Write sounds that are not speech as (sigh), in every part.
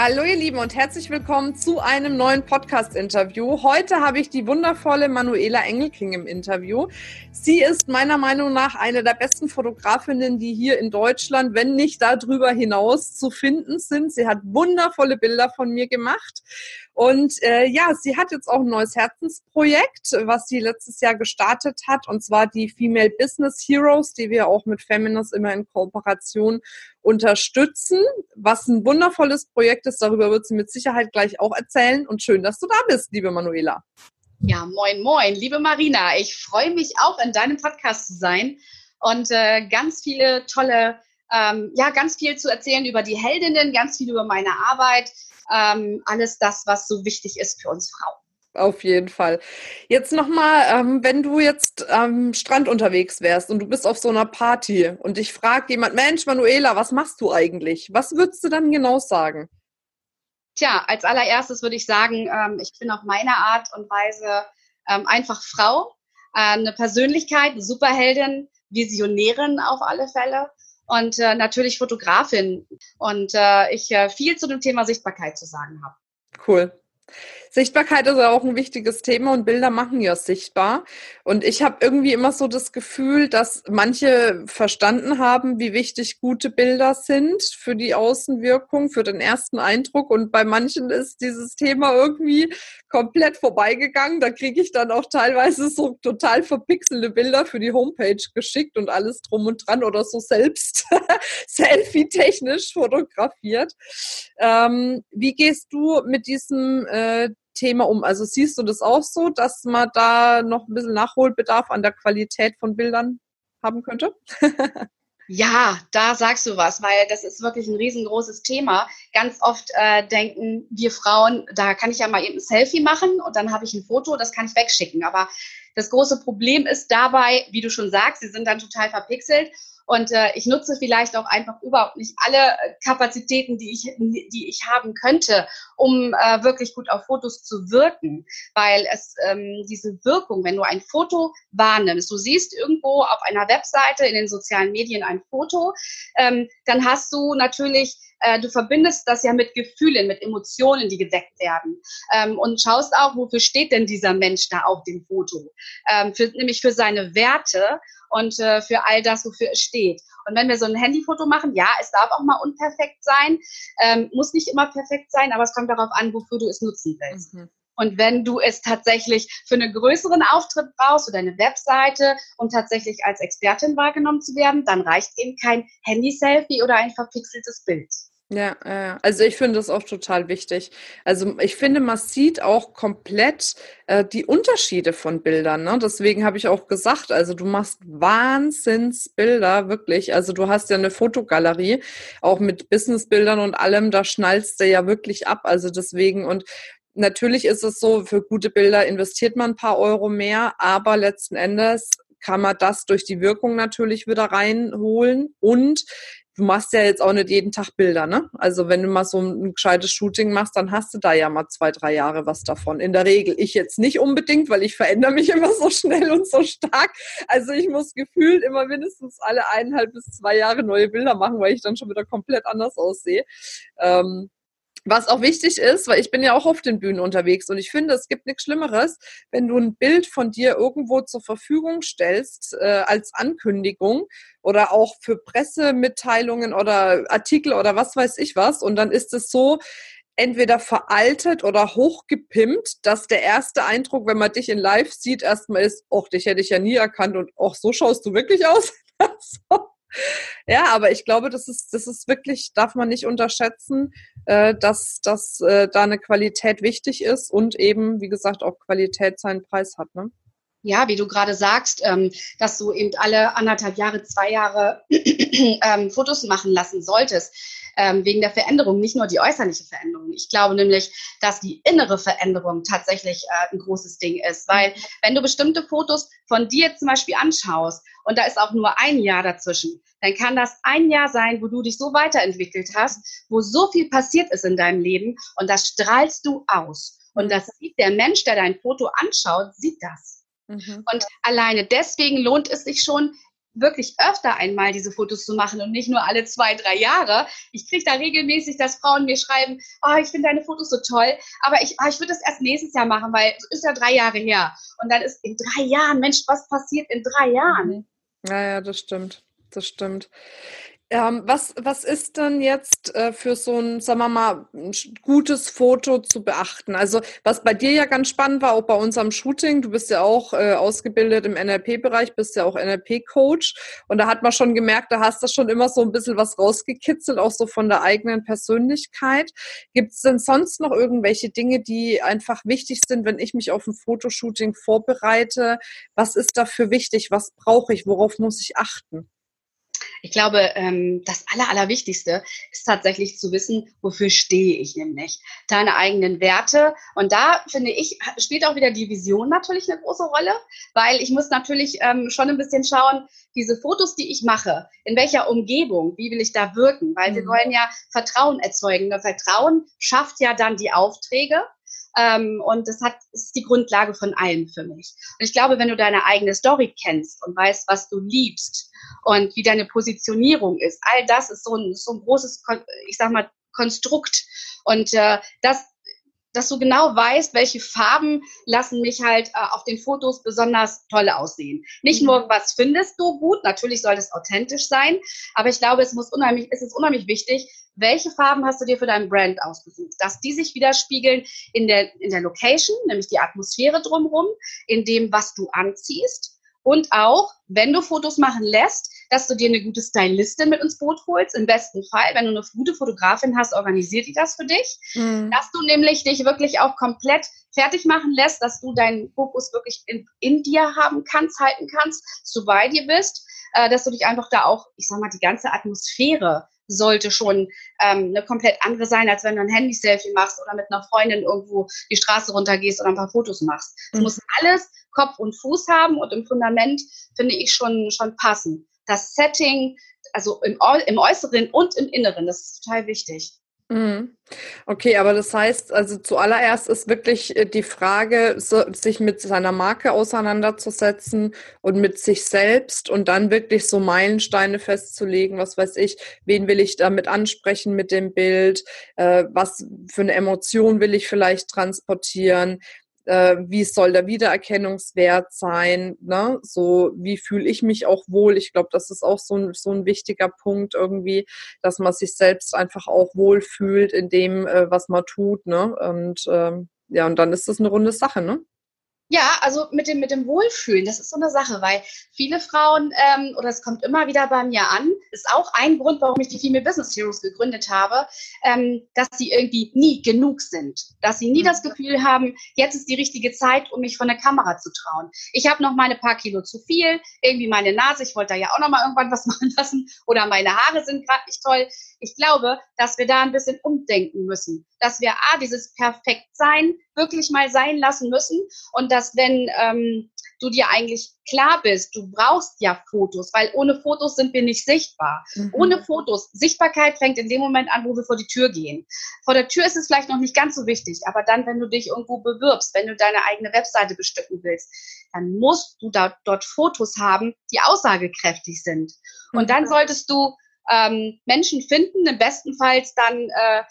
Hallo ihr Lieben und herzlich willkommen zu einem neuen Podcast-Interview. Heute habe ich die wundervolle Manuela Engelking im Interview. Sie ist meiner Meinung nach eine der besten Fotografinnen, die hier in Deutschland, wenn nicht darüber hinaus, zu finden sind. Sie hat wundervolle Bilder von mir gemacht und äh, ja, sie hat jetzt auch ein neues Herzensprojekt, was sie letztes Jahr gestartet hat, und zwar die Female Business Heroes, die wir auch mit Feminist immer in Kooperation unterstützen. Was ein wundervolles Projekt ist, darüber wird sie mit Sicherheit gleich auch erzählen. Und schön, dass du da bist, liebe Manuela. Ja, moin, moin, liebe Marina. Ich freue mich auch, in deinem Podcast zu sein und äh, ganz viele tolle, ähm, ja, ganz viel zu erzählen über die Heldinnen, ganz viel über meine Arbeit ähm, alles das, was so wichtig ist für uns Frauen. Auf jeden Fall. Jetzt nochmal, ähm, wenn du jetzt am Strand unterwegs wärst und du bist auf so einer Party und dich fragt jemand, Mensch, Manuela, was machst du eigentlich? Was würdest du dann genau sagen? Tja, als allererstes würde ich sagen, ähm, ich bin auf meine Art und Weise ähm, einfach Frau, äh, eine Persönlichkeit, eine Superheldin, Visionärin auf alle Fälle und äh, natürlich Fotografin und äh, ich äh, viel zu dem Thema Sichtbarkeit zu sagen habe. Cool. Sichtbarkeit ist auch ein wichtiges Thema und Bilder machen ja sichtbar. Und ich habe irgendwie immer so das Gefühl, dass manche verstanden haben, wie wichtig gute Bilder sind für die Außenwirkung, für den ersten Eindruck. Und bei manchen ist dieses Thema irgendwie komplett vorbeigegangen. Da kriege ich dann auch teilweise so total verpixelte Bilder für die Homepage geschickt und alles drum und dran oder so selbst (laughs) selfie-technisch fotografiert. Ähm, wie gehst du mit diesem äh, Thema um? Also siehst du das auch so, dass man da noch ein bisschen Nachholbedarf an der Qualität von Bildern haben könnte? (laughs) Ja, da sagst du was, weil das ist wirklich ein riesengroßes Thema. Ganz oft äh, denken wir Frauen, da kann ich ja mal eben ein Selfie machen und dann habe ich ein Foto, das kann ich wegschicken. Aber das große Problem ist dabei, wie du schon sagst, sie sind dann total verpixelt und äh, ich nutze vielleicht auch einfach überhaupt nicht alle äh, Kapazitäten, die ich, die ich haben könnte, um äh, wirklich gut auf Fotos zu wirken. Weil es ähm, diese Wirkung, wenn du ein Foto wahrnimmst, du siehst irgendwo auf einer Webseite, in den sozialen Medien ein Foto, ähm, dann hast du natürlich äh, du verbindest das ja mit Gefühlen, mit Emotionen, die geweckt werden. Ähm, und schaust auch, wofür steht denn dieser Mensch da auf dem Foto? Ähm, für, nämlich für seine Werte und äh, für all das, wofür es steht. Und wenn wir so ein Handyfoto machen, ja, es darf auch mal unperfekt sein, ähm, muss nicht immer perfekt sein, aber es kommt darauf an, wofür du es nutzen willst. Mhm. Und wenn du es tatsächlich für einen größeren Auftritt brauchst oder eine Webseite, um tatsächlich als Expertin wahrgenommen zu werden, dann reicht eben kein Handy-Selfie oder ein verpixeltes Bild. Ja, also ich finde das auch total wichtig. Also ich finde, man sieht auch komplett äh, die Unterschiede von Bildern. Ne? Deswegen habe ich auch gesagt, also du machst Wahnsinnsbilder, wirklich. Also du hast ja eine Fotogalerie, auch mit Businessbildern und allem, da schnallst du ja wirklich ab. Also deswegen und natürlich ist es so, für gute Bilder investiert man ein paar Euro mehr, aber letzten Endes kann man das durch die Wirkung natürlich wieder reinholen und du machst ja jetzt auch nicht jeden Tag Bilder, ne? Also wenn du mal so ein, gescheites Shooting machst, dann hast du da ja mal zwei, drei Jahre was davon. In der Regel. Ich jetzt nicht unbedingt, weil ich verändere mich (laughs) immer so schnell und so stark. Also ich muss gefühlt immer mindestens alle eineinhalb bis zwei Jahre neue Bilder machen, weil ich dann schon wieder komplett anders aussehe. Ähm, was auch wichtig ist, weil ich bin ja auch auf den Bühnen unterwegs und ich finde, es gibt nichts Schlimmeres, wenn du ein Bild von dir irgendwo zur Verfügung stellst äh, als Ankündigung oder auch für Pressemitteilungen oder Artikel oder was weiß ich was. Und dann ist es so, entweder veraltet oder hochgepimpt, dass der erste Eindruck, wenn man dich in Live sieht, erstmal ist, ach, dich hätte ich ja nie erkannt. Und ach, so schaust du wirklich aus. (laughs) Ja, aber ich glaube, das ist, das ist wirklich, darf man nicht unterschätzen, äh, dass, dass äh, da eine Qualität wichtig ist und eben, wie gesagt, auch Qualität seinen Preis hat. Ne? Ja, wie du gerade sagst, ähm, dass du eben alle anderthalb Jahre, zwei Jahre ähm, Fotos machen lassen solltest. Ähm, wegen der Veränderung, nicht nur die äußerliche Veränderung. Ich glaube nämlich, dass die innere Veränderung tatsächlich äh, ein großes Ding ist, weil wenn du bestimmte Fotos von dir zum Beispiel anschaust und da ist auch nur ein Jahr dazwischen, dann kann das ein Jahr sein, wo du dich so weiterentwickelt hast, wo so viel passiert ist in deinem Leben und das strahlst du aus. Und das sieht der Mensch, der dein Foto anschaut, sieht das. Mhm. Und alleine deswegen lohnt es sich schon, wirklich öfter einmal diese Fotos zu machen und nicht nur alle zwei, drei Jahre. Ich kriege da regelmäßig, dass Frauen mir schreiben, oh, ich finde deine Fotos so toll, aber ich, oh, ich würde das erst nächstes Jahr machen, weil es ist ja drei Jahre her. Und dann ist in drei Jahren, Mensch, was passiert in drei Jahren? Mhm. Ja, ja, das stimmt. Das stimmt. Ähm, was, was ist denn jetzt äh, für so ein, sagen wir mal, ein gutes Foto zu beachten? Also, was bei dir ja ganz spannend war, auch bei unserem Shooting, du bist ja auch äh, ausgebildet im NLP-Bereich, bist ja auch NLP-Coach. Und da hat man schon gemerkt, da hast du schon immer so ein bisschen was rausgekitzelt, auch so von der eigenen Persönlichkeit. Gibt es denn sonst noch irgendwelche Dinge, die einfach wichtig sind, wenn ich mich auf ein Fotoshooting vorbereite? Was ist dafür wichtig? Was brauche ich? Worauf muss ich achten? Ich glaube, ähm, das Aller, Allerwichtigste ist tatsächlich zu wissen, wofür stehe ich nämlich. Deine eigenen Werte. Und da finde ich, spielt auch wieder die Vision natürlich eine große Rolle, weil ich muss natürlich ähm, schon ein bisschen schauen, diese Fotos, die ich mache, in welcher Umgebung, wie will ich da wirken? Weil mhm. wir wollen ja Vertrauen erzeugen. Das Vertrauen schafft ja dann die Aufträge. Ähm, und das hat, ist die Grundlage von allem für mich. Und ich glaube, wenn du deine eigene Story kennst und weißt, was du liebst und wie deine Positionierung ist, all das ist so ein, so ein großes, ich sag mal, Konstrukt. Und äh, das dass du genau weißt, welche Farben lassen mich halt äh, auf den Fotos besonders toll aussehen. Nicht mhm. nur, was findest du gut, natürlich soll es authentisch sein, aber ich glaube, es muss unheimlich, es ist unheimlich wichtig, welche Farben hast du dir für dein Brand ausgesucht? Dass die sich widerspiegeln in der, in der Location, nämlich die Atmosphäre drumherum, in dem, was du anziehst. Und auch, wenn du Fotos machen lässt, dass du dir eine gute Stylistin mit ins Boot holst. Im besten Fall, wenn du eine gute Fotografin hast, organisiert die das für dich. Mhm. Dass du nämlich dich wirklich auch komplett fertig machen lässt, dass du deinen Fokus wirklich in, in dir haben kannst, halten kannst, dass du bei dir bist, äh, dass du dich einfach da auch, ich sag mal, die ganze Atmosphäre sollte schon ähm, eine komplett andere sein, als wenn du ein Handy-Selfie machst oder mit einer Freundin irgendwo die Straße runtergehst oder ein paar Fotos machst. Es mhm. muss alles Kopf und Fuß haben und im Fundament finde ich schon, schon passen. Das Setting, also im, im Äußeren und im Inneren, das ist total wichtig. Mhm. Okay, aber das heißt, also zuallererst ist wirklich äh, die Frage, sich mit seiner Marke auseinanderzusetzen und mit sich selbst und dann wirklich so Meilensteine festzulegen, was weiß ich, wen will ich damit ansprechen mit dem Bild, äh, was für eine Emotion will ich vielleicht transportieren, äh, wie soll der Wiedererkennungswert sein, ne? so wie fühle ich mich auch wohl. Ich glaube, das ist auch so ein, so ein wichtiger Punkt irgendwie, dass man sich selbst einfach auch wohl fühlt in dem, äh, was man tut. Ne? Und ähm, ja, und dann ist das eine runde Sache, ne? Ja, also mit dem, mit dem Wohlfühlen, das ist so eine Sache, weil viele Frauen, ähm, oder es kommt immer wieder bei mir an, ist auch ein Grund, warum ich die Female Business Heroes gegründet habe, ähm, dass sie irgendwie nie genug sind. Dass sie nie das Gefühl haben, jetzt ist die richtige Zeit, um mich von der Kamera zu trauen. Ich habe noch meine paar Kilo zu viel, irgendwie meine Nase, ich wollte da ja auch noch mal irgendwann (laughs) was machen lassen, oder meine Haare sind gerade nicht toll. Ich glaube, dass wir da ein bisschen umdenken müssen. Dass wir A, dieses Perfektsein wirklich mal sein lassen müssen und dass wenn ähm, du dir eigentlich klar bist, du brauchst ja Fotos, weil ohne Fotos sind wir nicht sichtbar. Mhm. Ohne Fotos, Sichtbarkeit fängt in dem Moment an, wo wir vor die Tür gehen. Vor der Tür ist es vielleicht noch nicht ganz so wichtig, aber dann, wenn du dich irgendwo bewirbst, wenn du deine eigene Webseite bestücken willst, dann musst du da, dort Fotos haben, die aussagekräftig sind. Und mhm. dann solltest du ähm, Menschen finden, im besten Fall dann äh,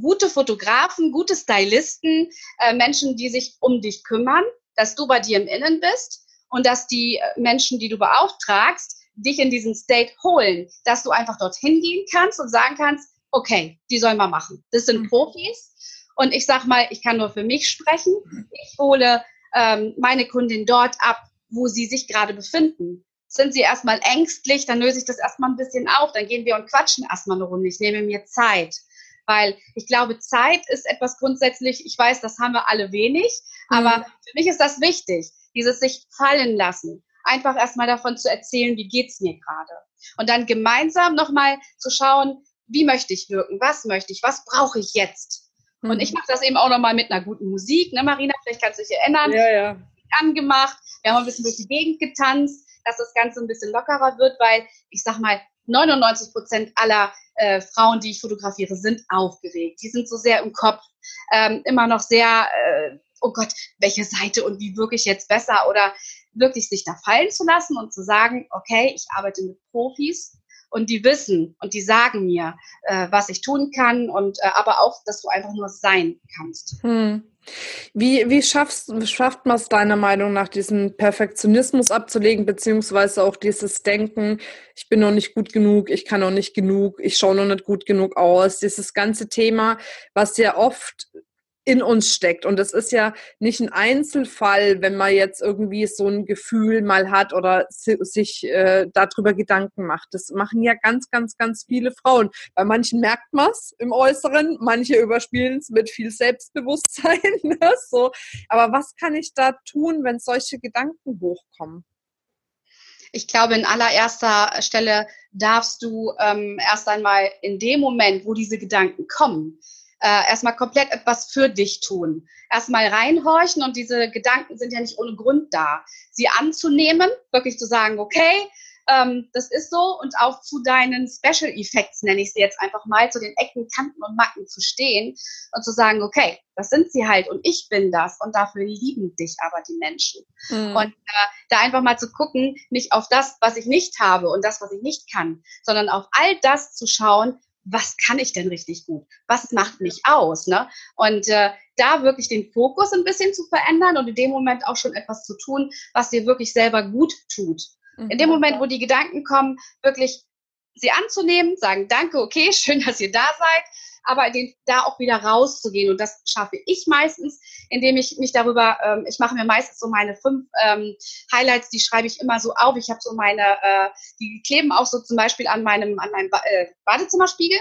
gute Fotografen, gute Stylisten, äh, Menschen, die sich um dich kümmern, dass du bei dir im Innen bist und dass die äh, Menschen, die du beauftragst, dich in diesen State holen, dass du einfach dorthin gehen kannst und sagen kannst, okay, die sollen wir machen. Das sind mhm. Profis. Und ich sag mal, ich kann nur für mich sprechen. Ich hole ähm, meine Kundin dort ab, wo sie sich gerade befinden. Sind sie erstmal ängstlich, dann löse ich das erstmal ein bisschen auf, dann gehen wir und quatschen erstmal eine Runde. Ich nehme mir Zeit weil ich glaube, Zeit ist etwas grundsätzlich, ich weiß, das haben wir alle wenig, aber mhm. für mich ist das wichtig, dieses sich fallen lassen, einfach erstmal davon zu erzählen, wie geht's mir gerade. Und dann gemeinsam nochmal zu schauen, wie möchte ich wirken, was möchte ich, was brauche ich jetzt. Mhm. Und ich mache das eben auch nochmal mit einer guten Musik, ne Marina, vielleicht kannst du dich erinnern. Ja, ja. Angemacht, wir haben ein bisschen durch die Gegend getanzt, dass das Ganze ein bisschen lockerer wird, weil ich sag mal, 99 Prozent aller äh, Frauen, die ich fotografiere, sind aufgeregt. Die sind so sehr im Kopf, ähm, immer noch sehr, äh, oh Gott, welche Seite und wie wirke ich jetzt besser oder wirklich sich da fallen zu lassen und zu sagen, okay, ich arbeite mit Profis und die wissen und die sagen mir, äh, was ich tun kann und äh, aber auch, dass du einfach nur sein kannst. Hm. Wie, wie schaffst, schafft man es deiner Meinung nach, diesen Perfektionismus abzulegen, beziehungsweise auch dieses Denken, ich bin noch nicht gut genug, ich kann noch nicht genug, ich schaue noch nicht gut genug aus, dieses ganze Thema, was ja oft in uns steckt. Und das ist ja nicht ein Einzelfall, wenn man jetzt irgendwie so ein Gefühl mal hat oder sich äh, darüber Gedanken macht. Das machen ja ganz, ganz, ganz viele Frauen. Bei manchen merkt man es im Äußeren, manche überspielen es mit viel Selbstbewusstsein. (laughs) Ne? so. Aber was kann ich da tun, wenn solche Gedanken hochkommen? Ich glaube, in allererster Stelle darfst du ähm, erst einmal in dem Moment, wo diese Gedanken kommen, äh, erstmal komplett etwas für dich tun. Erstmal reinhorchen und diese Gedanken sind ja nicht ohne Grund da. Sie anzunehmen, wirklich zu sagen, okay, ähm, das ist so und auch zu deinen Special Effects, nenne ich sie jetzt einfach mal, zu den Ecken, Kanten und Macken zu stehen und zu sagen, okay, das sind sie halt und ich bin das und dafür lieben dich aber die Menschen. Mhm. Und äh, da einfach mal zu gucken, nicht auf das, was ich nicht habe und das, was ich nicht kann, sondern auf all das zu schauen, was kann ich denn richtig gut? Was macht mich aus? Ne? Und äh, da wirklich den Fokus ein bisschen zu verändern und in dem Moment auch schon etwas zu tun, was dir wirklich selber gut tut. Mhm. In dem mhm. Moment, wo die Gedanken kommen, wirklich sie anzunehmen, sagen, danke, okay, (laughs) schön, dass ihr da seid, aber den, da auch wieder rauszugehen. Und das schaffe ich meistens, indem ich mich darüber, ähm, ich mache mir meistens so meine fünf ähm, Highlights, die schreibe ich immer so auf. Ich habe so meine, äh, die kleben auch so zum Beispiel an meinem, an meinem ba äh, Badezimmerspiegel.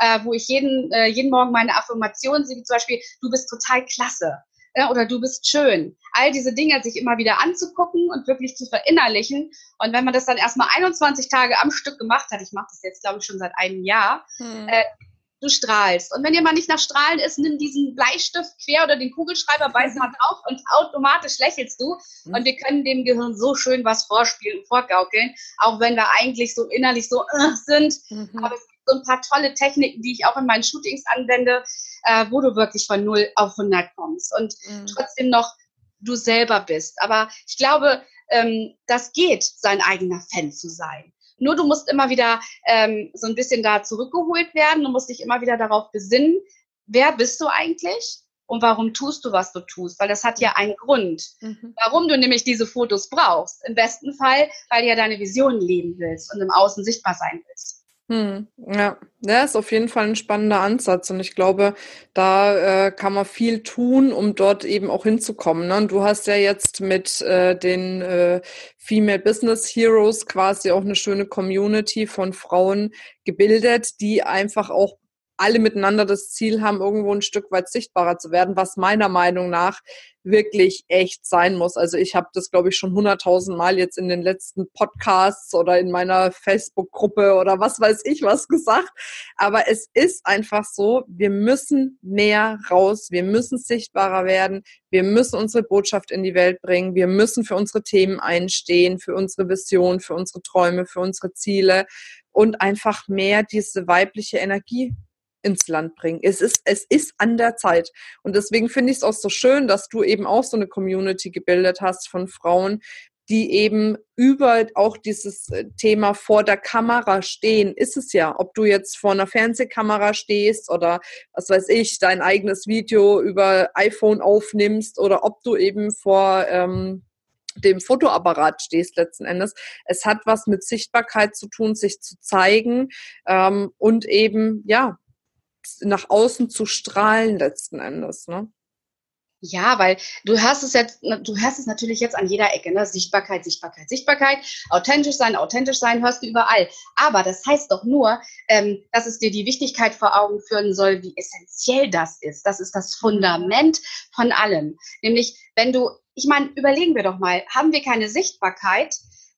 Äh, wo ich jeden, äh, jeden Morgen meine Affirmationen sehe, wie zum Beispiel, du bist total klasse ja, oder du bist schön. All diese Dinge sich immer wieder anzugucken und wirklich zu verinnerlichen. Und wenn man das dann erstmal 21 Tage am Stück gemacht hat, ich mache das jetzt, glaube ich, schon seit einem Jahr, hm. äh, du strahlst. Und wenn dir mal nicht nach Strahlen ist, nimm diesen Bleistift quer oder den Kugelschreiber, beiß mal drauf und automatisch lächelst du. Mhm. Und wir können dem Gehirn so schön was vorspielen und vorgaukeln, auch wenn wir eigentlich so innerlich so uh, sind. Mhm. Aber es gibt so ein paar tolle Techniken, die ich auch in meinen Shootings anwende, äh, wo du wirklich von 0 auf 100 kommst und mhm. trotzdem noch du selber bist. Aber ich glaube, ähm, das geht, sein eigener Fan zu sein. Nur du musst immer wieder ähm, so ein bisschen da zurückgeholt werden. Du musst dich immer wieder darauf besinnen, wer bist du eigentlich? Und warum tust du, was du tust? Weil das hat ja einen Grund, mhm. warum du nämlich diese Fotos brauchst. Im besten Fall, weil du ja deine Vision leben willst und im Außen sichtbar sein willst. Hm, ja, der ist auf jeden Fall ein spannender Ansatz und ich glaube, da äh, kann man viel tun, um dort eben auch hinzukommen. Ne? Und du hast ja jetzt mit äh, den äh, Female Business Heroes quasi auch eine schöne Community von Frauen gebildet, die einfach auch alle miteinander das Ziel haben, irgendwo ein Stück weit sichtbarer zu werden, was meiner Meinung nach wirklich echt sein muss. Also ich habe das, glaube ich, schon hunderttausend Mal jetzt in den letzten Podcasts oder in meiner Facebook-Gruppe oder was weiß ich was gesagt. Aber es ist einfach so, wir müssen mehr raus, wir müssen sichtbarer werden, wir müssen unsere Botschaft in die Welt bringen, wir müssen für unsere Themen einstehen, für unsere Vision, für unsere Träume, für unsere Ziele und einfach mehr diese weibliche Energie ins Land bringen. Es ist, es ist an der Zeit. Und deswegen finde ich es auch so schön, dass du eben auch so eine Community gebildet hast von Frauen, die eben über auch dieses äh, Thema vor der Kamera stehen, ist es ja. Ob du jetzt vor einer Fernsehkamera stehst oder was weiß ich, dein eigenes Video über iPhone aufnimmst oder ob du eben vor ähm, dem Fotoapparat stehst letzten Endes. Es hat was mit Sichtbarkeit zu tun, sich zu zeigen ähm, und eben ja nach außen zu strahlen letzten Endes, ne? Ja, weil du hast es jetzt, du hast es natürlich jetzt an jeder Ecke, ne? Sichtbarkeit, Sichtbarkeit, Sichtbarkeit, authentisch sein, authentisch sein, hörst du überall. Aber das heißt doch nur, ähm, dass es dir die Wichtigkeit vor Augen führen soll, wie essentiell das ist. Das ist das Fundament von allem. Nämlich, wenn du, ich meine, überlegen wir doch mal, haben wir keine Sichtbarkeit,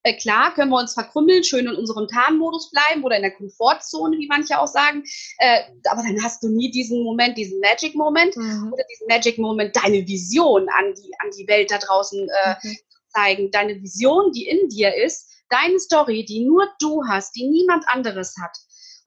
Äh, klar können wir uns verkrümmeln, schön in unserem Tarnmodus bleiben oder in der Komfortzone, wie manche auch sagen. Äh, aber dann hast du nie diesen Moment, diesen Magic-Moment mhm. oder diesen Magic-Moment, deine Vision an die, an die Welt da draußen äh, mhm. zeigen. Deine Vision, die in dir ist, deine Story, die nur du hast, die niemand anderes hat.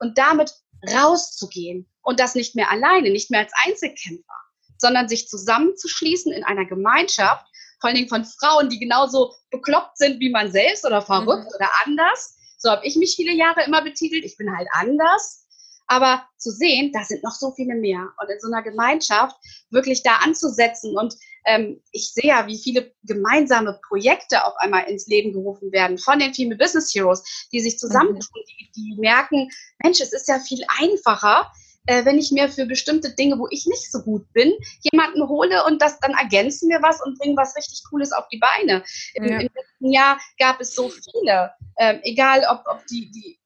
Und damit rauszugehen und das nicht mehr alleine, nicht mehr als Einzelkämpfer, sondern sich zusammenzuschließen in einer Gemeinschaft, vor allen Dingen von Frauen, die genauso bekloppt sind wie man selbst oder verrückt mhm. oder anders. So habe ich mich viele Jahre immer betitelt. Ich bin halt anders. Aber zu sehen, da sind noch so viele mehr. Und in so einer Gemeinschaft wirklich da anzusetzen. Und ähm, ich sehe ja, wie viele gemeinsame Projekte auf einmal ins Leben gerufen werden von den Female Business Heroes, die sich zusammentun, die, die merken, Mensch, es ist ja viel einfacher, äh, wenn ich mir für bestimmte Dinge, wo ich nicht so gut bin, jemanden hole und das dann ergänzen wir was und bringen was richtig Cooles auf die Beine. Im, ja. im letzten Jahr gab es so viele, äh, egal ob, ob die, die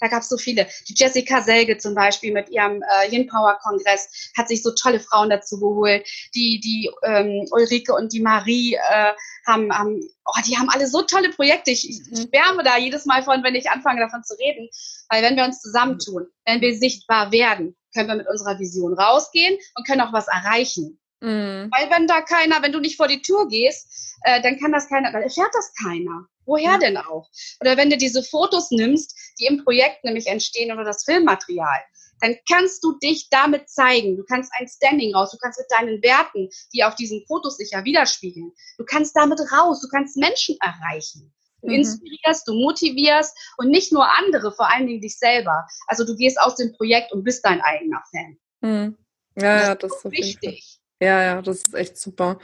da gab es so viele. Die Jessica Selge zum Beispiel mit ihrem äh, Yin Power Kongress hat sich so tolle Frauen dazu geholt. Die, die ähm, Ulrike und die Marie äh, haben, haben, oh, die haben alle so tolle Projekte. Ich, ich, ich wärme da jedes Mal von, wenn ich anfange davon zu reden. Weil wenn wir uns zusammentun, wenn wir sichtbar werden, können wir mit unserer Vision rausgehen und können auch was erreichen. Mhm. Weil wenn da keiner, wenn du nicht vor die Tür gehst, äh, dann kann das keiner, dann erfährt das keiner. Woher ja. denn auch? Oder wenn du diese Fotos nimmst, die im Projekt nämlich entstehen oder das Filmmaterial, dann kannst du dich damit zeigen. Du kannst ein Standing raus, du kannst mit deinen Werten, die auf diesen Fotos sich ja widerspiegeln, du kannst damit raus, du kannst Menschen erreichen. Du mhm. inspirierst, du motivierst und nicht nur andere, vor allen Dingen dich selber. Also du gehst aus dem Projekt und bist dein eigener Fan. Mhm. Ja, das ja, das ist so wichtig. Ja, ja, das ist echt super.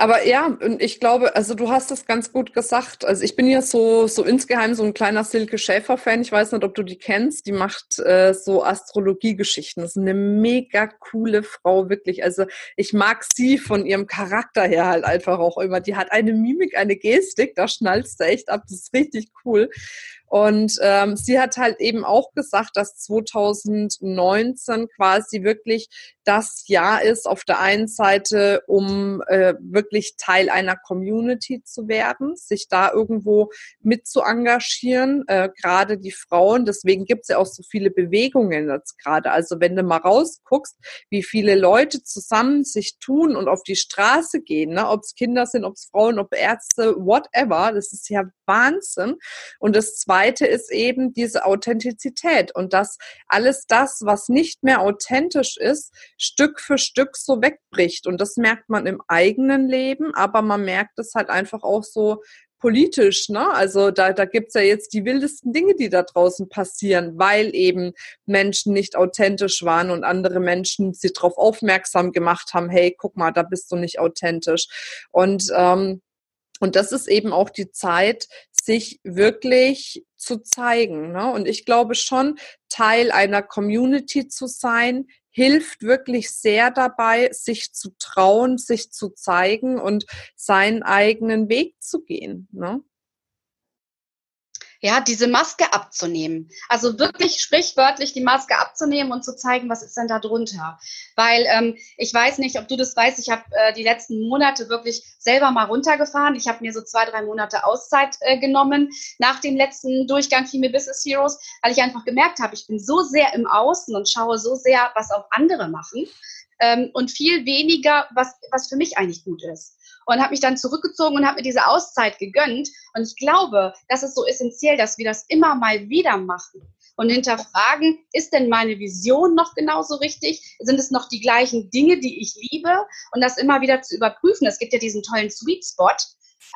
Aber ja, und ich glaube, also du hast es ganz gut gesagt. Also ich bin ja so, so insgeheim so ein kleiner Silke Schäfer-Fan. Ich weiß nicht, ob du die kennst. Die macht äh, so Astrologie-Geschichten. Das ist eine mega coole Frau, wirklich. Also ich mag sie von ihrem Charakter her halt einfach auch immer. Die hat eine Mimik, eine Gestik, da schnallst du echt ab. Das ist richtig cool. Und ähm, sie hat halt eben auch gesagt, dass 2019 quasi wirklich das Jahr ist, auf der einen Seite, um äh, wirklich Teil einer Community zu werden, sich da irgendwo mit zu engagieren, äh, gerade die Frauen. Deswegen gibt es ja auch so viele Bewegungen jetzt gerade. Also wenn du mal rausguckst, wie viele Leute zusammen sich tun und auf die Straße gehen, ne? ob es Kinder sind, ob es Frauen, ob Ärzte, whatever, das ist ja Wahnsinn. Und das Zweite ist eben diese Authentizität und dass alles das, was nicht mehr authentisch ist, Stück für Stück so wegbricht. Und das merkt man im eigenen Leben, aber man merkt es halt einfach auch so politisch, ne? Also da, da gibt's ja jetzt die wildesten Dinge, die da draußen passieren, weil eben Menschen nicht authentisch waren und andere Menschen sie darauf aufmerksam gemacht haben, hey, guck mal, da bist du nicht authentisch. Und ähm, und das ist eben auch die Zeit, sich wirklich zu zeigen. Ne? Und ich glaube schon, Teil einer Community zu sein, hilft wirklich sehr dabei, sich zu trauen, sich zu zeigen und seinen eigenen Weg zu gehen. Ne? Ja, diese Maske abzunehmen. Also wirklich sprichwörtlich die Maske abzunehmen und zu zeigen, was ist denn da drunter. Weil ähm, ich weiß nicht, ob du das weißt, ich habe äh, die letzten Monate wirklich selber mal runtergefahren. Ich habe mir so zwei, drei Monate Auszeit äh, genommen nach dem letzten Durchgang Female Business Heroes, weil ich einfach gemerkt habe, ich bin so sehr im Außen und schaue so sehr, was auch andere machen ähm, und viel weniger, was, was für mich eigentlich gut ist und habe mich dann zurückgezogen und habe mir diese Auszeit gegönnt. Und ich glaube, das ist so essentiell, dass wir das immer mal wieder machen und hinterfragen, ist denn meine Vision noch genauso richtig? Sind es noch die gleichen Dinge, die ich liebe? Und das immer wieder zu überprüfen. Es gibt ja diesen tollen Sweet Spot.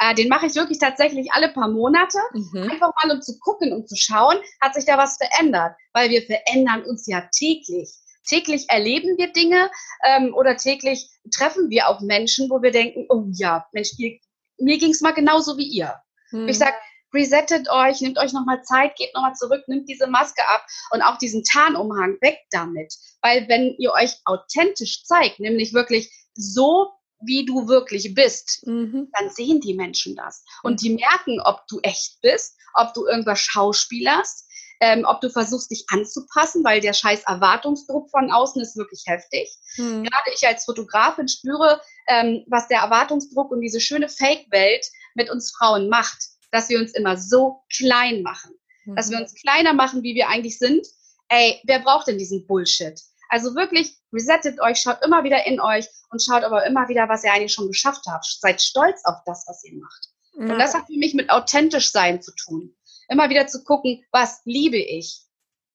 Äh, den mache ich wirklich tatsächlich alle paar Monate. Mhm. Einfach mal, um zu gucken und zu schauen, hat sich da was verändert. Weil wir verändern uns ja täglich. Täglich erleben wir Dinge ähm, oder täglich treffen wir auch Menschen, wo wir denken, oh ja, Mensch, ihr, mir ging es mal genauso wie ihr. Hm. Ich sage, resettet euch, nehmt euch nochmal Zeit, geht nochmal zurück, nimmt diese Maske ab und auch diesen Tarnumhang weg damit. Weil wenn ihr euch authentisch zeigt, nämlich wirklich so, wie du wirklich bist, mhm. dann sehen die Menschen das. Und die merken, ob du echt bist, ob du irgendwas schauspielerst, ähm, ob du versuchst, dich anzupassen, weil der scheiß Erwartungsdruck von außen ist wirklich heftig. Hm. Gerade ich als Fotografin spüre, ähm, was der Erwartungsdruck und diese schöne Fake-Welt mit uns Frauen macht. dass wir uns immer so klein machen. Mhm. Dass wir uns kleiner machen, wie wir eigentlich sind. Ey, wer braucht denn diesen Bullshit? Also wirklich, resettet euch, schaut immer wieder in euch und schaut aber immer wieder, was ihr eigentlich schon geschafft habt. Seid stolz auf das, was ihr macht. Ja. Und das hat für mich mit authentisch sein zu tun. Immer wieder zu gucken, was liebe ich?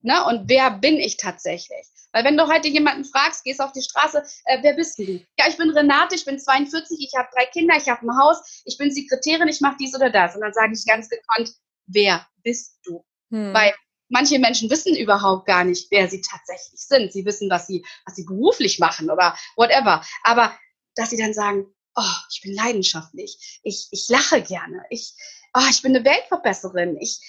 Ne? Und wer bin ich tatsächlich? Weil wenn du heute jemanden fragst, gehst auf die Straße, äh, wer bist du? Ja, ich bin Renate, ich bin 42, ich habe drei Kinder, ich habe ein Haus, ich bin Sekretärin, ich mache dies oder das. Und dann sage ich ganz gekonnt, wer bist du? Hm. Weil manche Menschen wissen überhaupt gar nicht, wer sie tatsächlich sind. Sie wissen, was sie, was sie beruflich machen oder whatever. Aber dass sie dann sagen, oh, ich bin leidenschaftlich, ich, ich lache gerne, ich, oh, ich bin eine Weltverbesserin, ich,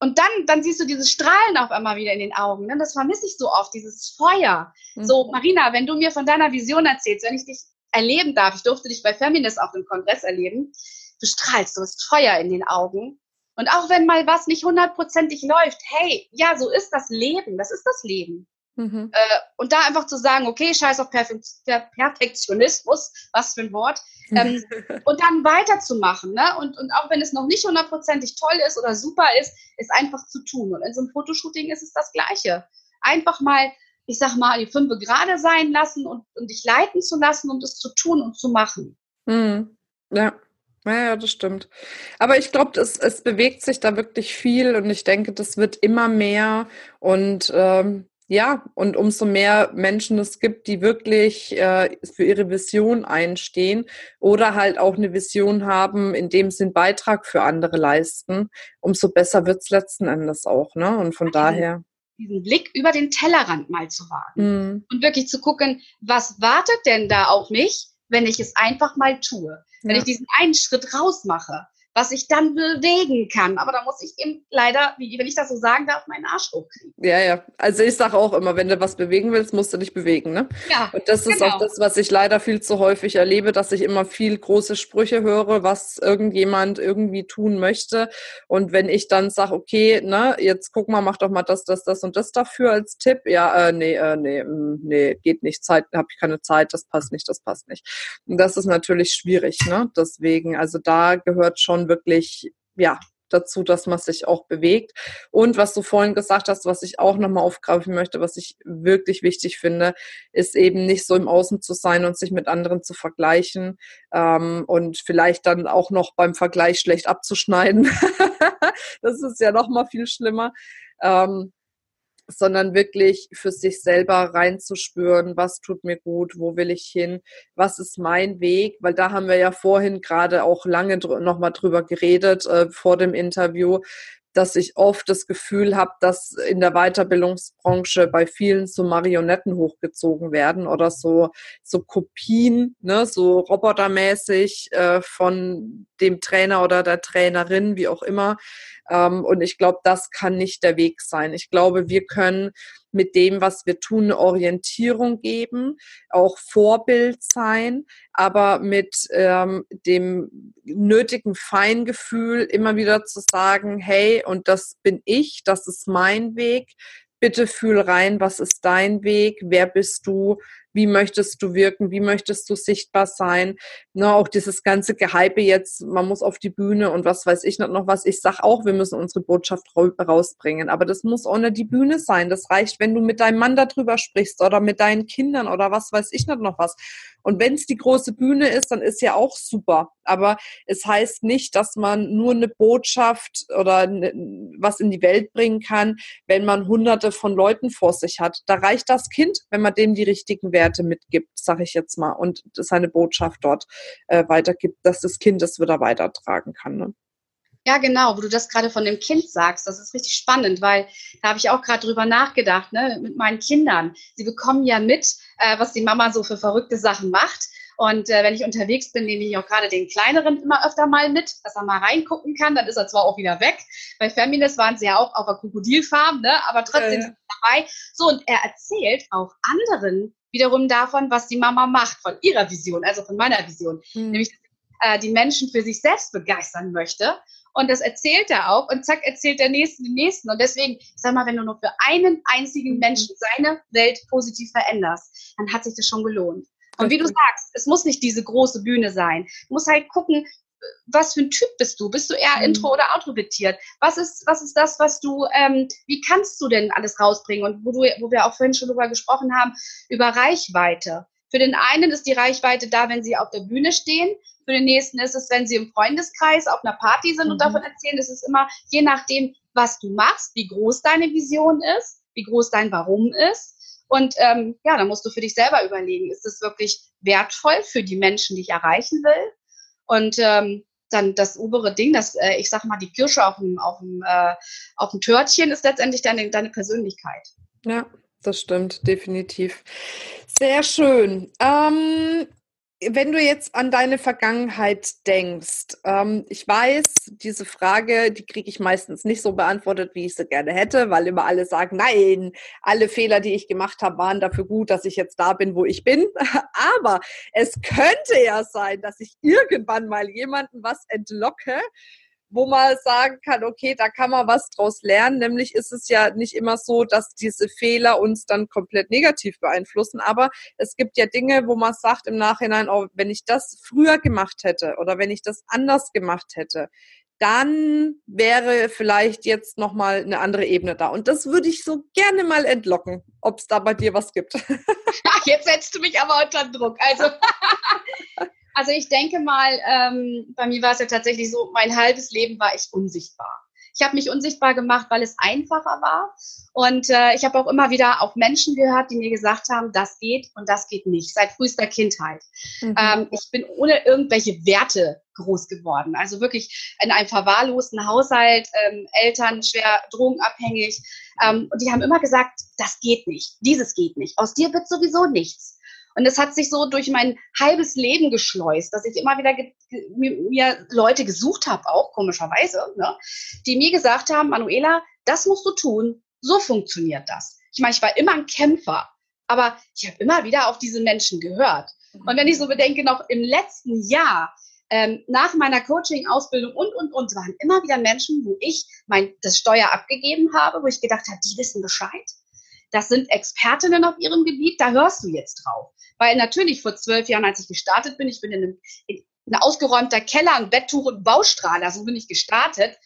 und dann, dann siehst du dieses Strahlen auf einmal wieder in den Augen. Ne? Das vermisse ich so oft, dieses Feuer. Mhm. So, Marina, wenn du mir von deiner Vision erzählst, wenn ich dich erleben darf, ich durfte dich bei Feminist auf dem Kongress erleben, du strahlst, du hast Feuer in den Augen. Und auch wenn mal was nicht hundertprozentig läuft, hey, ja, so ist das Leben, das ist das Leben. Mhm. Äh, und da einfach zu sagen, okay, scheiß auf Perfekt Perfektionismus, was für ein Wort, ähm, (laughs) und dann weiterzumachen. Ne? Und, und auch wenn es noch nicht hundertprozentig toll ist oder super ist, ist einfach zu tun. Und in so einem Fotoshooting ist es das Gleiche. Einfach mal, ich sag mal, die Fünfe gerade sein lassen und, und dich leiten zu lassen und es zu tun und zu machen. Mhm. Ja. Ja, das stimmt. Aber ich glaube, es, es bewegt sich da wirklich viel und ich denke, das wird immer mehr. Und ähm, ja, und umso mehr Menschen es gibt, die wirklich äh, für ihre Vision einstehen oder halt auch eine Vision haben, indem sie einen Beitrag für andere leisten, umso besser wird es letzten Endes auch. Ne? Und von diesen, daher. Diesen Blick über den Tellerrand mal zu wagen mhm. und wirklich zu gucken, was wartet denn da auf mich, wenn ich es einfach mal tue? Wenn ja. ich diesen einen Schritt rausmache, was ich dann bewegen kann. Aber da muss ich eben leider, wenn ich das so sagen darf, meinen Arsch hochkriegen. Ja, ja. Also ich sage auch immer, wenn du was bewegen willst, musst du dich bewegen. Ne? Ja. Und das ist genau. auch das, was ich leider viel zu häufig erlebe, dass ich immer viel große Sprüche höre, was irgendjemand irgendwie tun möchte. Und wenn ich dann sage, okay, ne, jetzt guck mal, mach doch mal das, das, das und das dafür als Tipp. Ja, äh, nee, äh, nee, mm, nee, geht nicht. Zeit, habe ich keine Zeit, das passt nicht, das passt nicht. Und das ist natürlich schwierig, ne? Deswegen, also da gehört schon wirklich, ja, dazu, dass man sich auch bewegt. Und was du vorhin gesagt hast, was ich auch nochmal aufgreifen möchte, was ich wirklich wichtig finde, ist eben nicht so im Außen zu sein und sich mit anderen zu vergleichen ähm, und vielleicht dann auch noch beim Vergleich schlecht abzuschneiden. (laughs) das ist ja nochmal viel schlimmer. Ähm, sondern wirklich für sich selber reinzuspüren, was tut mir gut, wo will ich hin, was ist mein Weg, weil da haben wir ja vorhin gerade auch lange dr nochmal drüber geredet äh, vor dem Interview, dass ich oft das Gefühl habe, dass in der Weiterbildungsbranche bei vielen so Marionetten hochgezogen werden oder so, so Kopien, ne, so robotermäßig äh, von dem Trainer oder der Trainerin, wie auch immer, ähm, und ich glaube, das kann nicht der Weg sein. Ich glaube, wir können mit dem, was wir tun, eine Orientierung geben, auch Vorbild sein, aber mit ähm, dem nötigen Feingefühl immer wieder zu sagen, hey, und das bin ich, das ist mein Weg, bitte fühl rein, was ist dein Weg, wer bist du, wie möchtest du wirken, wie möchtest du sichtbar sein. Ne, auch dieses ganze Gehype jetzt, man muss auf die Bühne und was weiß ich noch was. Ich sag auch, wir müssen unsere Botschaft rausbringen, aber das muss ohne die Bühne sein. Das reicht, wenn du mit deinem Mann darüber sprichst oder mit deinen Kindern oder was weiß ich noch was. Und wenn es die große Bühne ist, dann ist ja auch super. Aber es heißt nicht, dass man nur eine Botschaft oder ne, was in die Welt bringen kann, wenn man hunderte von Leuten vor sich hat. Da reicht das Kind, wenn man dem die richtigen Werte mitgibt, sage ich jetzt mal, und seine Botschaft dort äh, weitergibt, dass das Kind es wieder weitertragen kann. Ne? Ja, genau, wo du das gerade von dem Kind sagst, das ist richtig spannend, weil da habe ich auch gerade drüber nachgedacht, ne, mit meinen Kindern. Sie bekommen ja mit, äh, was die Mama so für verrückte Sachen macht. Und äh, wenn ich unterwegs bin, nehme ich auch gerade den Kleineren immer öfter mal mit, dass er mal reingucken kann. Dann ist er zwar auch wieder weg. Bei Feminist waren sie ja auch auf der Krokodilfarm, ne? aber trotzdem äh. dabei. So, und er erzählt auch anderen wiederum davon, was die Mama macht, von ihrer Vision, also von meiner Vision. Mhm. Nämlich, dass äh, die Menschen für sich selbst begeistern möchte. Und das erzählt er auch und zack, erzählt der Nächste den Nächsten. Und deswegen, ich sag mal, wenn du nur für einen einzigen mhm. Menschen seine Welt positiv veränderst, dann hat sich das schon gelohnt. Und wie du sagst, es muss nicht diese große Bühne sein. Du musst halt gucken, was für ein Typ bist du? Bist du eher mhm. intro oder outrovitiert? Was ist, was ist das, was du, ähm, wie kannst du denn alles rausbringen? Und wo du, wo wir auch vorhin schon drüber gesprochen haben, über Reichweite. Für den einen ist die Reichweite da, wenn sie auf der Bühne stehen. Für den nächsten ist es, wenn sie im Freundeskreis auf einer Party sind mhm. und davon erzählen. Es ist immer je nachdem, was du machst, wie groß deine Vision ist, wie groß dein Warum ist. Und ähm, ja, da musst du für dich selber überlegen, ist es wirklich wertvoll für die Menschen, die ich erreichen will? Und ähm, dann das obere Ding, das, äh, ich sag mal, die Kirsche auf dem, auf dem, äh, auf dem Törtchen ist letztendlich deine, deine Persönlichkeit. Ja, das stimmt, definitiv. Sehr schön. Ähm, wenn du jetzt an deine Vergangenheit denkst, ähm, ich weiß, diese Frage, die kriege ich meistens nicht so beantwortet, wie ich sie gerne hätte, weil immer alle sagen, nein, alle Fehler, die ich gemacht habe, waren dafür gut, dass ich jetzt da bin, wo ich bin. (laughs) Aber es könnte ja sein, dass ich irgendwann mal jemanden was entlocke, wo man sagen kann, okay, da kann man was draus lernen. Nämlich ist es ja nicht immer so, dass diese Fehler uns dann komplett negativ beeinflussen. Aber es gibt ja Dinge, wo man sagt im Nachhinein, oh, wenn ich das früher gemacht hätte oder wenn ich das anders gemacht hätte, dann wäre vielleicht jetzt nochmal eine andere Ebene da. Und das würde ich so gerne mal entlocken, ob es da bei dir was gibt. (laughs) jetzt setzt du mich aber unter Druck. Also Also ich denke mal, ähm, bei mir war es ja tatsächlich so, mein halbes Leben war ich unsichtbar. Ich habe mich unsichtbar gemacht, weil es einfacher war. Und äh, ich habe auch immer wieder auf Menschen gehört, die mir gesagt haben, das geht und das geht nicht, seit frühester Kindheit. Mhm. Ähm, ich bin ohne irgendwelche Werte groß geworden. Also wirklich in einem verwahrlosten Haushalt, ähm, Eltern schwer drogenabhängig. Ähm, und die haben immer gesagt, das geht nicht, dieses geht nicht, aus dir wird sowieso nichts. Und es hat sich so durch mein halbes Leben geschleust, dass ich immer wieder mir Leute gesucht habe, auch komischerweise, ne, die mir gesagt haben, Manuela, das musst du tun, so funktioniert das. Ich meine, ich war immer ein Kämpfer, aber ich habe immer wieder auf diese Menschen gehört. Und wenn ich so bedenke, noch im letzten Jahr, ähm, nach meiner Coaching-Ausbildung und, und, und, waren immer wieder Menschen, wo ich mein, das Steuer abgegeben habe, wo ich gedacht habe, die wissen Bescheid. Das sind Expertinnen auf ihrem Gebiet, da hörst du jetzt drauf. Weil natürlich vor zwölf Jahren, als ich gestartet bin, ich bin in einem, in ein ausgeräumter Keller, ein Betttuch und Baustrahler, so bin ich gestartet.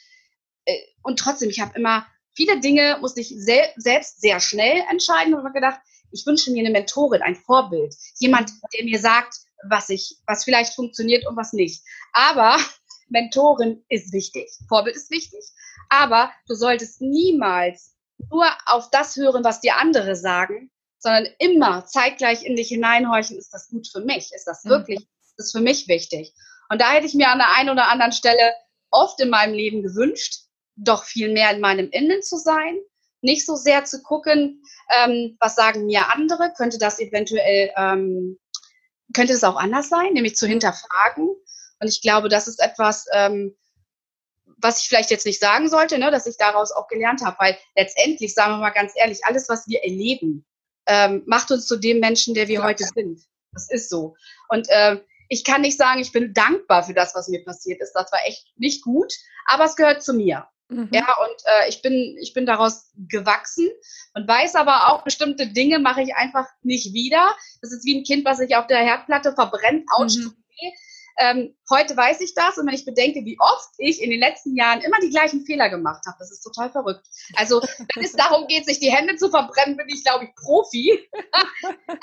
Äh, und trotzdem, ich habe immer viele Dinge, musste ich sel selbst sehr schnell entscheiden und habe gedacht, ich wünsche mir eine Mentorin, ein Vorbild, jemand, der mir sagt, was ich, was vielleicht funktioniert und was nicht. Aber (laughs) Mentorin ist wichtig, Vorbild ist wichtig. Aber du solltest niemals nur auf das hören, was dir andere sagen, sondern immer zeitgleich in dich hineinhorchen, ist das gut für mich? Ist das mhm. wirklich, ist das für mich wichtig? Und da hätte ich mir an der einen oder anderen Stelle oft in meinem Leben gewünscht, doch viel mehr in meinem Innen zu sein, nicht so sehr zu gucken, ähm, was sagen mir andere, könnte das eventuell, ähm, könnte es auch anders sein, nämlich zu hinterfragen. Und ich glaube, das ist etwas, ähm, was ich vielleicht jetzt nicht sagen sollte, ne, dass ich daraus auch gelernt habe, weil letztendlich, sagen wir mal ganz ehrlich, alles, was wir erleben, ähm, macht uns zu dem Menschen, der wir heute sind. Das ist so. Und ähm, ich kann nicht sagen, ich bin dankbar für das, was mir passiert ist. Das war echt nicht gut, aber es gehört zu mir. Mhm. Ja, und äh, ich bin, ich bin daraus gewachsen und weiß aber auch, bestimmte Dinge mache ich einfach nicht wieder. Das ist wie ein Kind, was sich auf der Herdplatte verbrennt, ouch, mhm. Ähm, heute weiß ich das und wenn ich bedenke, wie oft ich in den letzten Jahren immer die gleichen Fehler gemacht habe, das ist total verrückt. Also wenn es darum geht, sich die Hände zu verbrennen, bin ich, glaube ich, Profi. (laughs)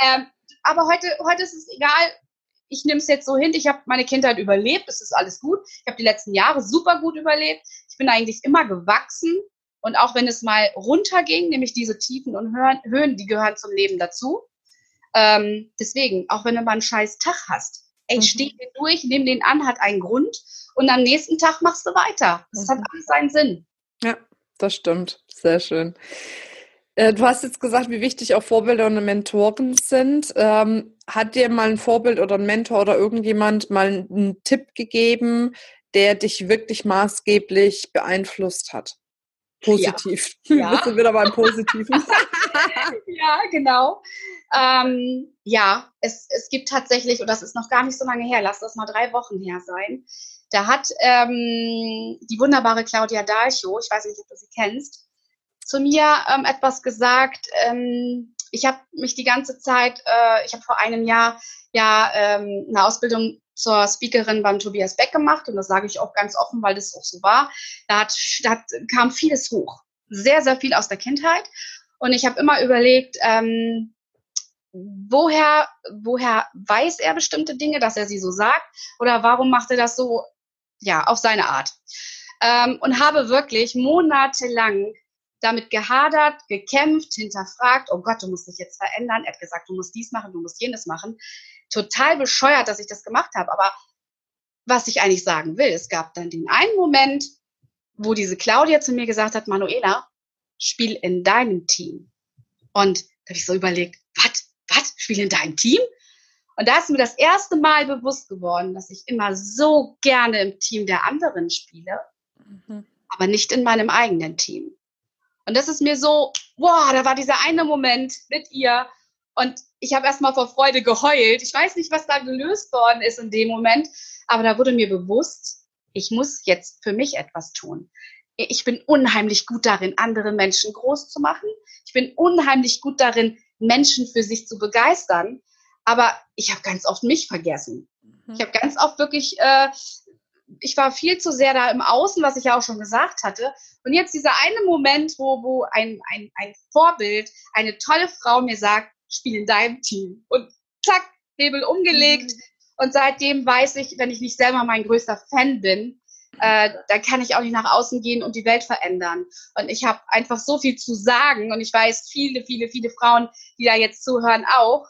ähm, aber heute, heute ist es egal. Ich nehme es jetzt so hin, ich habe meine Kindheit überlebt, es ist alles gut. Ich habe die letzten Jahre super gut überlebt. Ich bin eigentlich immer gewachsen. Und auch wenn es mal runterging, nämlich diese Tiefen und Höhen, die gehören zum Leben dazu. Ähm, deswegen, auch wenn du mal einen scheiß Tag hast, Ey, mhm. steh den durch, nimm den an, hat einen Grund und am nächsten Tag machst du weiter. Das mhm. hat alles seinen Sinn. Ja, das stimmt. Sehr schön. Äh, du hast jetzt gesagt, wie wichtig auch Vorbilder und Mentoren sind. Ähm, hat dir mal ein Vorbild oder ein Mentor oder irgendjemand mal einen Tipp gegeben, der dich wirklich maßgeblich beeinflusst hat? Positiv. Ja. (laughs) ja. Wir sind wieder beim Positiven. (laughs) ja, genau. Ähm, ja, es, es gibt tatsächlich, und das ist noch gar nicht so lange her, lass das mal drei Wochen her sein, da hat ähm, die wunderbare Claudia Dalcho, ich weiß nicht, ob du sie kennst, zu mir ähm, etwas gesagt. Ähm, ich habe mich die ganze Zeit, äh, ich habe vor einem Jahr ja ähm, eine Ausbildung zur Speakerin beim Tobias Beck gemacht und das sage ich auch ganz offen, weil das auch so war. Da, hat, da kam vieles hoch, sehr, sehr viel aus der Kindheit und ich habe immer überlegt, ähm, woher, woher weiß er bestimmte Dinge, dass er sie so sagt oder warum macht er das so, ja, auf seine Art. Ähm, und habe wirklich monatelang damit gehadert, gekämpft, hinterfragt, oh Gott, du musst dich jetzt verändern. Er hat gesagt, du musst dies machen, du musst jenes machen. Total bescheuert, dass ich das gemacht habe. Aber was ich eigentlich sagen will, es gab dann den einen Moment, wo diese Claudia zu mir gesagt hat, Manuela, spiel in deinem Team. Und da habe ich so überlegt, was, was, spiel in deinem Team? Und da ist mir das erste Mal bewusst geworden, dass ich immer so gerne im Team der anderen spiele, mhm. aber nicht in meinem eigenen Team. Und das ist mir so, wow, da war dieser eine Moment mit ihr und ich habe erstmal vor Freude geheult. Ich weiß nicht, was da gelöst worden ist in dem Moment, aber da wurde mir bewusst, ich muss jetzt für mich etwas tun. Ich bin unheimlich gut darin, andere Menschen groß zu machen. Ich bin unheimlich gut darin, Menschen für sich zu begeistern. Aber ich habe ganz oft mich vergessen. Mhm. Ich habe ganz oft wirklich äh, ich war viel zu sehr da im Außen, was ich ja auch schon gesagt hatte. Und jetzt dieser eine Moment, wo, wo ein, ein, ein Vorbild, eine tolle Frau mir sagt, spiel in deinem Team. Und zack, Hebel umgelegt. Mhm. Und seitdem weiß ich, wenn ich nicht selber mein größter Fan bin, äh, dann kann ich auch nicht nach außen gehen und die Welt verändern. Und ich habe einfach so viel zu sagen und ich weiß, viele, viele, viele Frauen, die da jetzt zuhören, auch.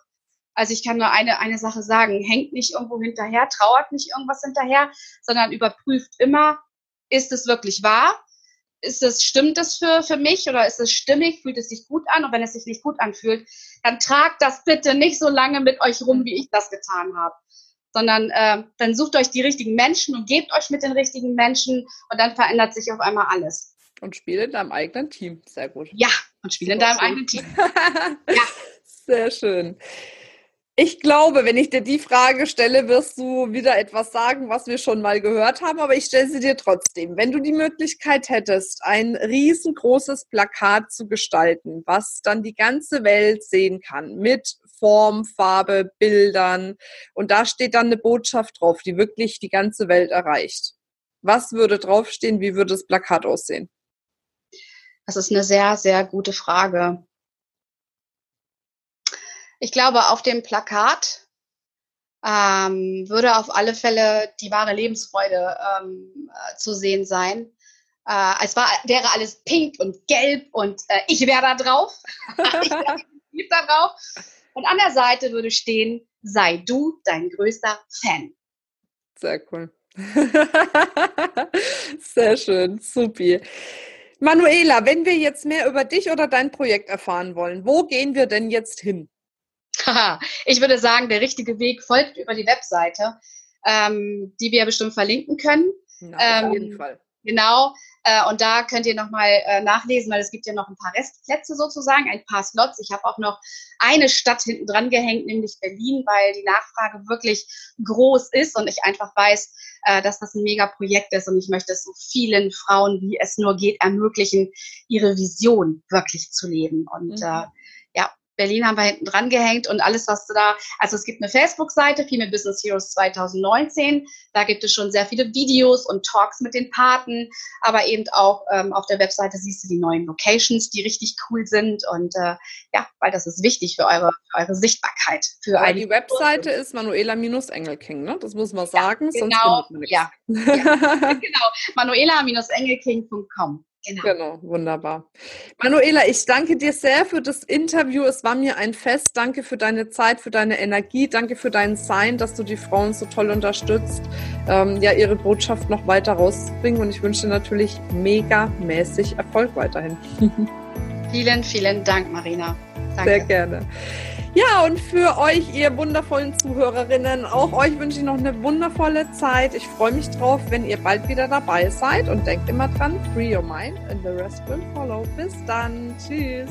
Also ich kann nur eine, eine Sache sagen, hängt nicht irgendwo hinterher, trauert nicht irgendwas hinterher, sondern überprüft immer, ist es wirklich wahr? Ist es, stimmt es für, für mich oder ist es stimmig? Fühlt es sich gut an? Und wenn es sich nicht gut anfühlt, dann tragt das bitte nicht so lange mit euch rum, wie ich das getan habe. Sondern äh, dann sucht euch die richtigen Menschen und gebt euch mit den richtigen Menschen und dann verändert sich auf einmal alles. Und spiele in deinem eigenen Team. Sehr gut. Ja, und spiele in deinem eigenen Team. (laughs) ja. Sehr schön. Ich glaube, wenn ich dir die Frage stelle, wirst du wieder etwas sagen, was wir schon mal gehört haben, aber ich stelle sie dir trotzdem. Wenn du die Möglichkeit hättest, ein riesengroßes Plakat zu gestalten, was dann die ganze Welt sehen kann, mit Form, Farbe, Bildern, und da steht dann eine Botschaft drauf, die wirklich die ganze Welt erreicht. Was würde draufstehen? Wie würde das Plakat aussehen? Das ist eine sehr, sehr gute Frage. Ich glaube, auf dem Plakat ähm, würde auf alle Fälle die wahre Lebensfreude ähm, äh, zu sehen sein. Äh, es war, wäre alles pink und gelb und äh, ich wäre da drauf. (laughs) ich wäre da drauf. Und an der Seite würde stehen, sei du dein größter Fan. Sehr cool. (laughs) Sehr schön, supi. Manuela, wenn wir jetzt mehr über dich oder dein Projekt erfahren wollen, wo gehen wir denn jetzt hin? ich würde sagen, der richtige Weg folgt über die Webseite, ähm, die wir bestimmt verlinken können. Na, auf ähm, jeden Fall. Genau. Äh, und da könnt ihr nochmal äh, nachlesen, weil es gibt ja noch ein paar Restplätze sozusagen, ein paar Slots. Ich habe auch noch eine Stadt hinten dran gehängt, nämlich Berlin, weil die Nachfrage wirklich groß ist und ich einfach weiß, äh, dass das ein Mega-Projekt ist und ich möchte es so vielen Frauen, wie es nur geht, ermöglichen, ihre Vision wirklich zu leben. Und mhm. äh, Berlin haben wir hinten dran gehängt und alles, was du da, also es gibt eine Facebook-Seite, Female Business Heroes 2019. Da gibt es schon sehr viele Videos und Talks mit den Paten, aber eben auch ähm, auf der Webseite siehst du die neuen Locations, die richtig cool sind und äh, ja, weil das ist wichtig für eure, für eure Sichtbarkeit. Für aber die Webseite ist Manuela-Engelking, ne? Das muss man sagen, ja, genau, sonst findet man nichts. Ja, ja (laughs) genau, manuela-engelking.com. Genau. genau, wunderbar. Manuela, ich danke dir sehr für das Interview. Es war mir ein Fest. Danke für deine Zeit, für deine Energie. Danke für dein Sein, dass du die Frauen so toll unterstützt, ähm, ja, ihre Botschaft noch weiter rauszubringen. Und ich wünsche dir natürlich megamäßig Erfolg weiterhin. (laughs) vielen, vielen Dank, Marina. Danke. Sehr gerne. Ja, und für euch, ihr wundervollen Zuhörerinnen, auch euch wünsche ich noch eine wundervolle Zeit. Ich freue mich drauf, wenn ihr bald wieder dabei seid und denkt immer dran, free your mind and the rest will follow. Bis dann. Tschüss.